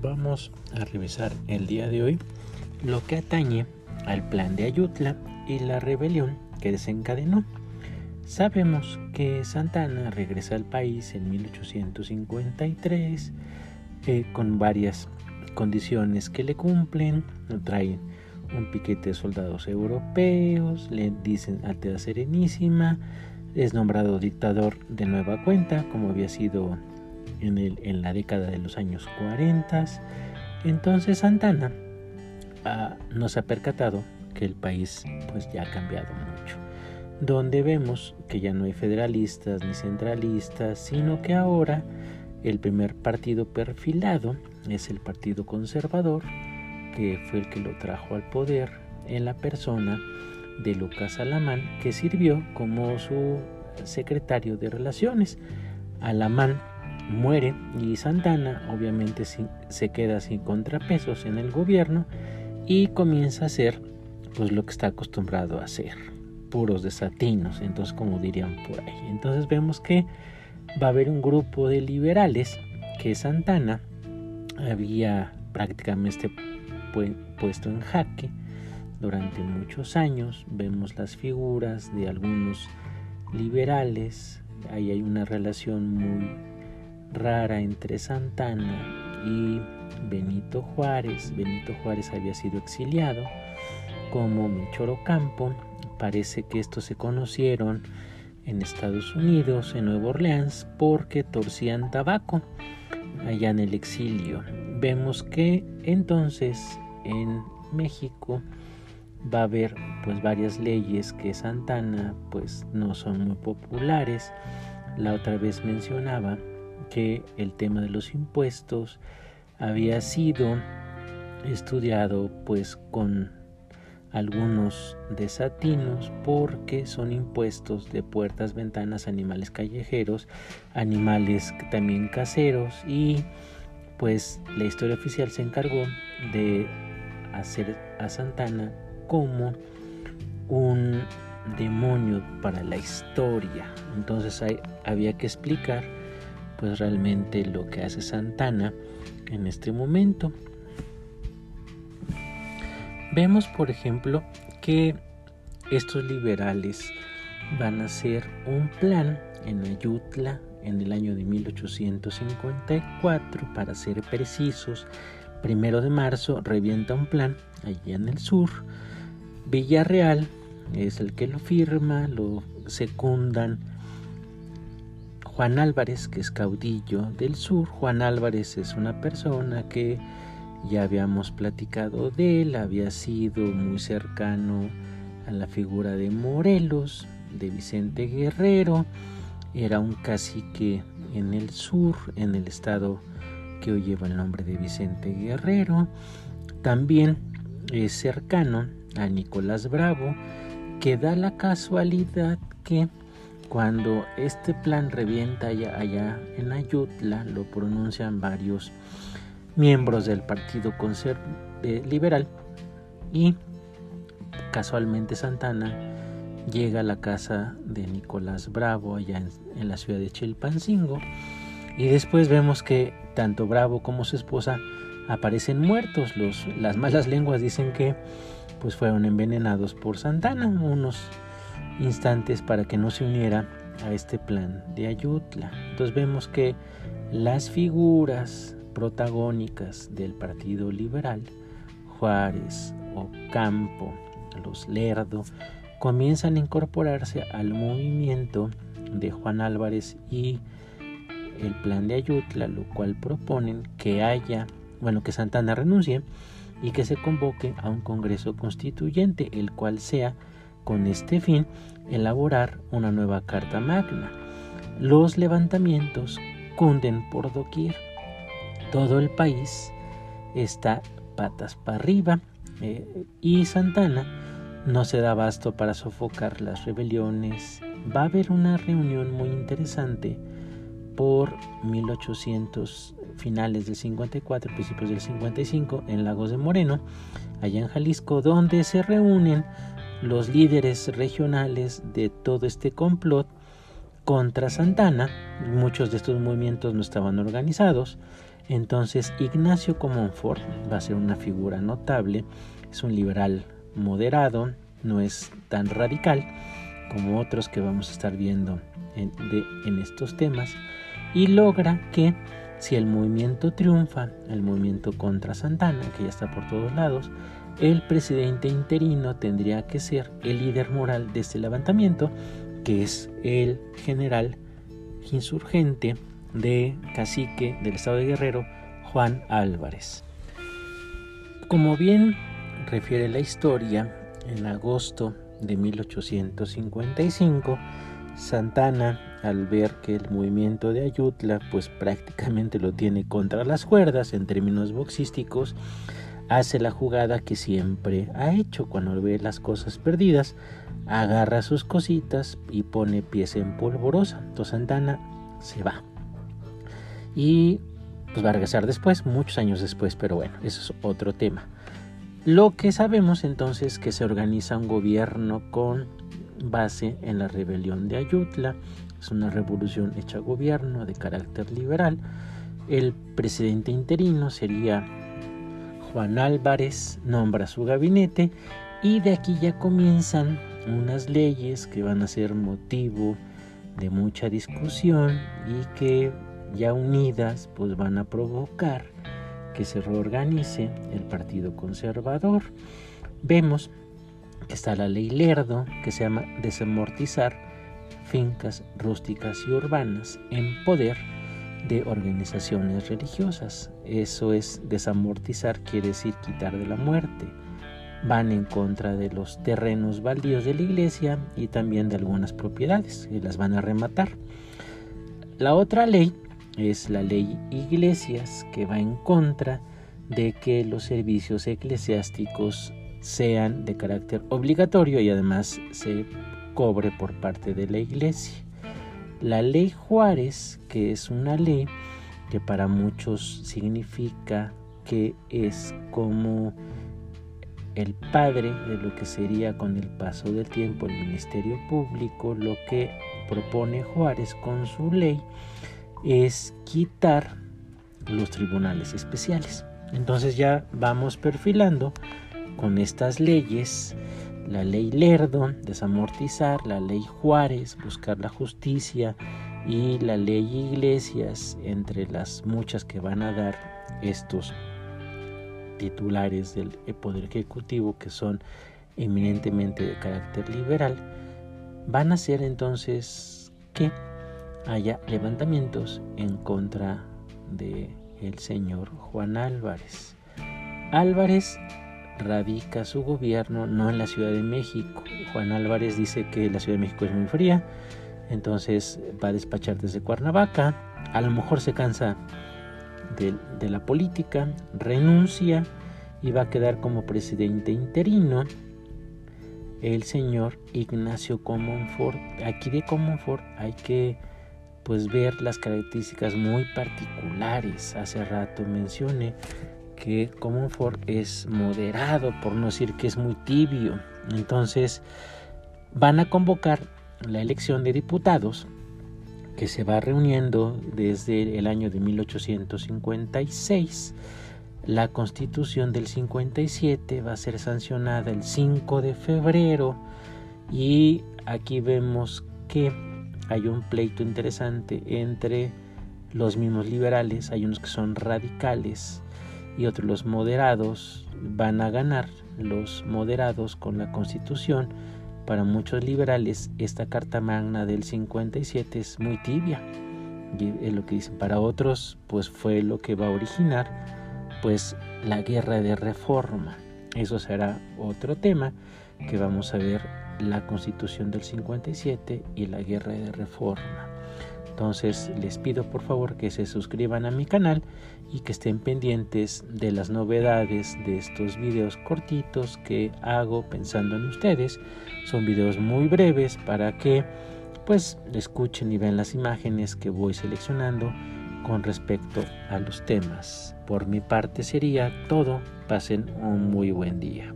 Vamos a revisar el día de hoy lo que atañe al plan de Ayutla y la rebelión que desencadenó. Sabemos que Santana regresa al país en 1853 eh, con varias condiciones que le cumplen, traen un piquete de soldados europeos, le dicen Alteza Serenísima, es nombrado dictador de nueva cuenta, como había sido en, la década de los años 40. Entonces Santana ah, nos ha percatado que el país pues ya ha cambiado mucho, donde vemos que ya no hay federalistas ni centralistas, sino que ahora el primer partido perfilado es el Partido Conservador, que fue el que lo trajo al poder en la persona de Lucas Alamán, que sirvió como su secretario de Relaciones. Alamán muere y Santana obviamente se queda sin contrapesos en el gobierno y comienza a hacer pues lo que está acostumbrado a hacer, puros desatinos, entonces como dirían por ahí. Entonces vemos que va a haber un grupo de liberales que Santana había prácticamente puesto en jaque durante muchos años. Vemos las figuras de algunos liberales. Ahí hay una relación muy rara entre Santana y Benito Juárez. Benito Juárez había sido exiliado como Michoro Campo. Parece que estos se conocieron en Estados Unidos, en Nueva Orleans, porque torcían tabaco allá en el exilio. Vemos que entonces en México va a haber pues varias leyes que Santana pues no son muy populares. La otra vez mencionaba que el tema de los impuestos había sido estudiado pues con algunos desatinos porque son impuestos de puertas, ventanas, animales callejeros, animales también caseros y pues la historia oficial se encargó de hacer a Santana como un demonio para la historia. Entonces había que explicar pues realmente lo que hace Santana en este momento. Vemos por ejemplo que estos liberales van a hacer un plan en Ayutla en el año de 1854 para ser precisos primero de marzo revienta un plan allí en el sur Villarreal es el que lo firma lo secundan Juan Álvarez, que es caudillo del sur. Juan Álvarez es una persona que ya habíamos platicado de él, había sido muy cercano a la figura de Morelos, de Vicente Guerrero, era un cacique en el sur, en el estado que hoy lleva el nombre de Vicente Guerrero. También es cercano a Nicolás Bravo, que da la casualidad que cuando este plan revienta allá, en Ayutla, lo pronuncian varios miembros del Partido eh, Liberal y casualmente Santana llega a la casa de Nicolás Bravo allá en, la ciudad de Chilpancingo y después vemos que tanto Bravo como su esposa aparecen muertos. Las malas lenguas dicen que pues fueron envenenados por Santana unos instantes para que no se uniera a este plan de Ayutla. Entonces vemos que las figuras protagónicas del Partido Liberal, Juárez, Ocampo, los Lerdo, comienzan a incorporarse al movimiento de Juan Álvarez y el plan de Ayutla, lo cual proponen que haya, bueno, que Santana renuncie y que se convoque a un Congreso Constituyente, el cual sea con este fin elaborar una nueva Carta Magna. Los levantamientos cunden por doquier. Todo el país está patas para arriba eh, y Santana no se da abasto para sofocar las rebeliones. Va a haber una reunión muy interesante por 1800 finales del 54, principios del 55 en Lagos de Moreno, allá en Jalisco, donde se reúnen los líderes regionales de todo este complot contra Santana. Muchos de estos movimientos no estaban organizados. Entonces Ignacio Comonfort va a ser una figura notable, es un liberal moderado, no es tan radical como otros que vamos a estar viendo en, estos temas, y logra que si el movimiento triunfa, el movimiento contra Santana, que ya está por todos lados, el presidente interino tendría que ser el líder moral de este levantamiento, que es el general insurgente de cacique del estado de Guerrero, Juan Álvarez. Como bien refiere la historia, en agosto de 1855, Santana, al ver que el movimiento de Ayutla pues prácticamente lo tiene contra las cuerdas en términos boxísticos, hace la jugada que siempre ha hecho cuando ve las cosas perdidas, agarra sus cositas y pone pies en polvorosa. Entonces Santana se va. Y pues va a regresar después, muchos años después, pero bueno, eso es otro tema. Lo que sabemos entonces es que se organiza un gobierno con base en la rebelión de Ayutla, es una revolución hecha gobierno de carácter liberal. El presidente interino sería Juan Álvarez, nombra su gabinete y de aquí ya comienzan unas leyes que van a ser motivo de mucha discusión y que ya unidas pues van a provocar que se reorganice el Partido Conservador. Vemos que está la ley Lerdo que se llama desamortizar fincas rústicas y urbanas en poder de organizaciones religiosas. Eso es desamortizar, quiere decir quitar de la muerte. Van en contra de los terrenos baldíos de la iglesia y también de algunas propiedades y las van a rematar. La otra ley es la ley iglesias que va en contra de que los servicios eclesiásticos sean de carácter obligatorio y además se cobre por parte de la iglesia. La ley Juárez, que es una ley que para muchos significa que es como el padre de lo que sería con el paso del tiempo el Ministerio Público, lo que propone Juárez con su ley es quitar los tribunales especiales. Entonces ya vamos perfilando con estas leyes, la ley Lerdo, desamortizar, la ley Juárez, buscar la justicia y la ley Iglesias, entre las muchas que van a dar estos titulares del Poder Ejecutivo que son eminentemente de carácter liberal, van a ser entonces que haya levantamientos en contra de el señor Juan Álvarez. Álvarez radica su gobierno no en la Ciudad de México. Juan Álvarez dice que la Ciudad de México es muy fría, entonces va a despachar desde Cuernavaca. A lo mejor se cansa de, la política, renuncia y va a quedar como presidente interino el señor Ignacio Comonfort. Aquí de Comonfort hay que pues ver las características muy particulares. Hace rato mencioné que Comonfort es moderado, por no decir que es muy tibio. Entonces van a convocar la elección de diputados que se va reuniendo desde el año de 1856. La constitución del 57 va a ser sancionada el 5 de febrero y aquí vemos que hay un pleito interesante entre los mismos liberales, hay unos que son radicales y otros los moderados, van a ganar los moderados con la constitución. Para muchos liberales esta Carta Magna del 57 es muy tibia, es lo que dicen. Para otros pues fue lo que va a originar pues la guerra de reforma. Eso será otro tema que vamos a ver la constitución del 57 y la guerra de reforma. Entonces les pido por favor que se suscriban a mi canal y que estén pendientes de las novedades de estos videos cortitos que hago pensando en ustedes. Son videos muy breves para que pues escuchen y vean las imágenes que voy seleccionando con respecto a los temas. Por mi parte sería todo. Pasen un muy buen día.